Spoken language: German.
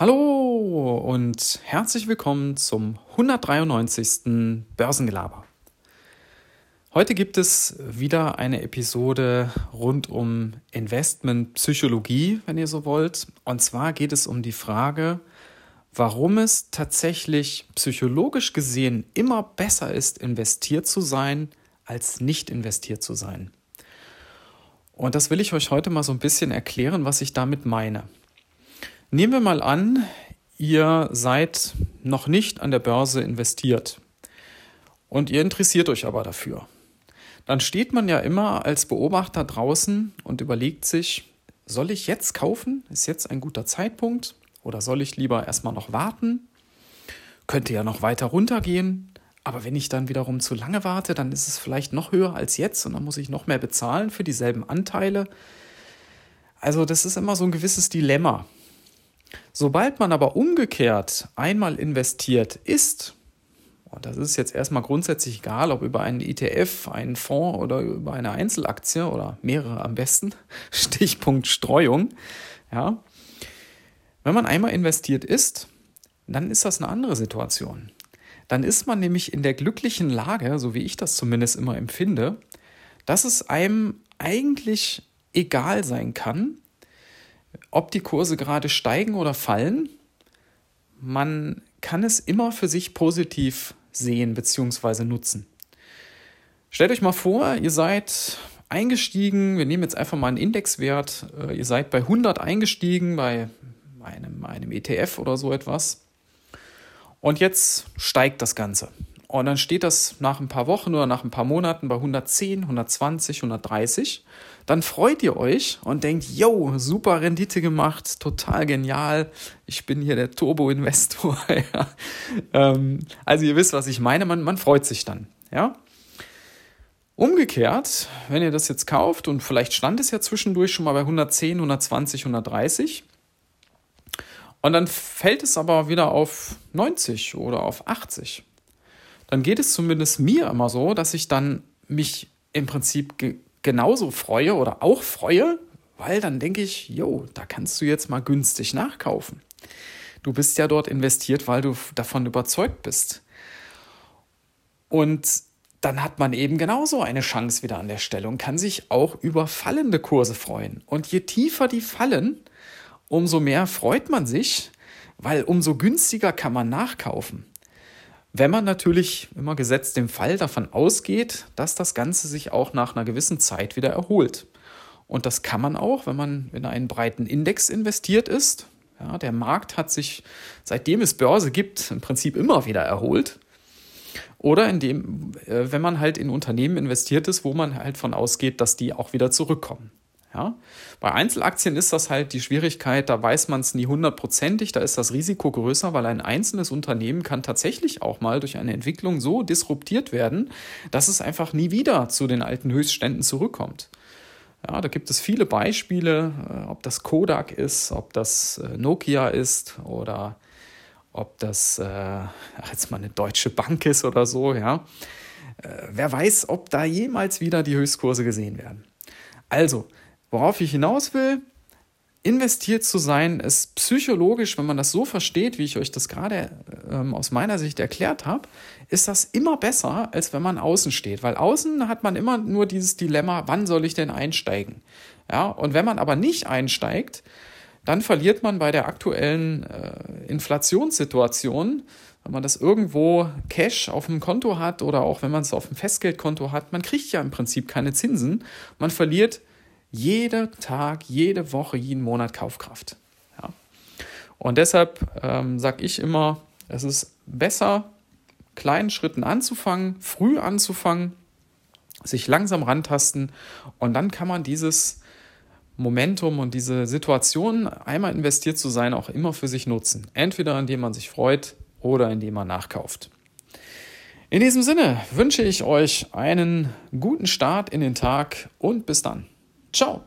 Hallo und herzlich willkommen zum 193. Börsengelaber. Heute gibt es wieder eine Episode rund um Investmentpsychologie, wenn ihr so wollt. Und zwar geht es um die Frage, warum es tatsächlich psychologisch gesehen immer besser ist, investiert zu sein, als nicht investiert zu sein. Und das will ich euch heute mal so ein bisschen erklären, was ich damit meine. Nehmen wir mal an, ihr seid noch nicht an der Börse investiert und ihr interessiert euch aber dafür. Dann steht man ja immer als Beobachter draußen und überlegt sich, soll ich jetzt kaufen? Ist jetzt ein guter Zeitpunkt? Oder soll ich lieber erstmal noch warten? Könnte ja noch weiter runtergehen. Aber wenn ich dann wiederum zu lange warte, dann ist es vielleicht noch höher als jetzt und dann muss ich noch mehr bezahlen für dieselben Anteile. Also das ist immer so ein gewisses Dilemma. Sobald man aber umgekehrt einmal investiert ist, und das ist jetzt erstmal grundsätzlich egal, ob über einen ETF, einen Fonds oder über eine Einzelaktie oder mehrere am besten, Stichpunkt Streuung, ja. Wenn man einmal investiert ist, dann ist das eine andere Situation. Dann ist man nämlich in der glücklichen Lage, so wie ich das zumindest immer empfinde, dass es einem eigentlich egal sein kann, ob die Kurse gerade steigen oder fallen, man kann es immer für sich positiv sehen bzw. nutzen. Stellt euch mal vor, ihr seid eingestiegen, wir nehmen jetzt einfach mal einen Indexwert, äh, ihr seid bei 100 eingestiegen, bei einem, einem ETF oder so etwas. Und jetzt steigt das Ganze. Und dann steht das nach ein paar Wochen oder nach ein paar Monaten bei 110, 120, 130. Dann freut ihr euch und denkt, yo, super Rendite gemacht, total genial. Ich bin hier der Turbo-Investor. ähm, also ihr wisst, was ich meine. Man, man freut sich dann. Ja. Umgekehrt, wenn ihr das jetzt kauft und vielleicht stand es ja zwischendurch schon mal bei 110, 120, 130 und dann fällt es aber wieder auf 90 oder auf 80 dann geht es zumindest mir immer so, dass ich dann mich im Prinzip ge genauso freue oder auch freue, weil dann denke ich, jo, da kannst du jetzt mal günstig nachkaufen. Du bist ja dort investiert, weil du davon überzeugt bist. Und dann hat man eben genauso eine Chance wieder an der Stelle und kann sich auch über fallende Kurse freuen. Und je tiefer die fallen, umso mehr freut man sich, weil umso günstiger kann man nachkaufen. Wenn man natürlich immer gesetzt dem Fall davon ausgeht, dass das Ganze sich auch nach einer gewissen Zeit wieder erholt. Und das kann man auch, wenn man in einen breiten Index investiert ist. Ja, der Markt hat sich, seitdem es Börse gibt, im Prinzip immer wieder erholt. Oder indem, äh, wenn man halt in Unternehmen investiert ist, wo man halt von ausgeht, dass die auch wieder zurückkommen. Ja? Bei Einzelaktien ist das halt die Schwierigkeit, da weiß man es nie hundertprozentig, da ist das Risiko größer, weil ein einzelnes Unternehmen kann tatsächlich auch mal durch eine Entwicklung so disruptiert werden, dass es einfach nie wieder zu den alten Höchstständen zurückkommt. Ja, da gibt es viele Beispiele, äh, ob das Kodak ist, ob das äh, Nokia ist oder ob das äh, jetzt mal eine deutsche Bank ist oder so, ja. Äh, wer weiß, ob da jemals wieder die Höchstkurse gesehen werden. Also, Worauf ich hinaus will, investiert zu sein, ist psychologisch, wenn man das so versteht, wie ich euch das gerade ähm, aus meiner Sicht erklärt habe, ist das immer besser, als wenn man außen steht. Weil außen hat man immer nur dieses Dilemma, wann soll ich denn einsteigen? Ja, und wenn man aber nicht einsteigt, dann verliert man bei der aktuellen äh, Inflationssituation, wenn man das irgendwo Cash auf dem Konto hat oder auch wenn man es auf dem Festgeldkonto hat, man kriegt ja im Prinzip keine Zinsen. Man verliert jeder Tag, jede Woche, jeden Monat Kaufkraft. Ja. Und deshalb ähm, sage ich immer, es ist besser, kleinen Schritten anzufangen, früh anzufangen, sich langsam rantasten und dann kann man dieses Momentum und diese Situation, einmal investiert zu sein, auch immer für sich nutzen. Entweder indem man sich freut oder indem man nachkauft. In diesem Sinne wünsche ich euch einen guten Start in den Tag und bis dann. Ciao!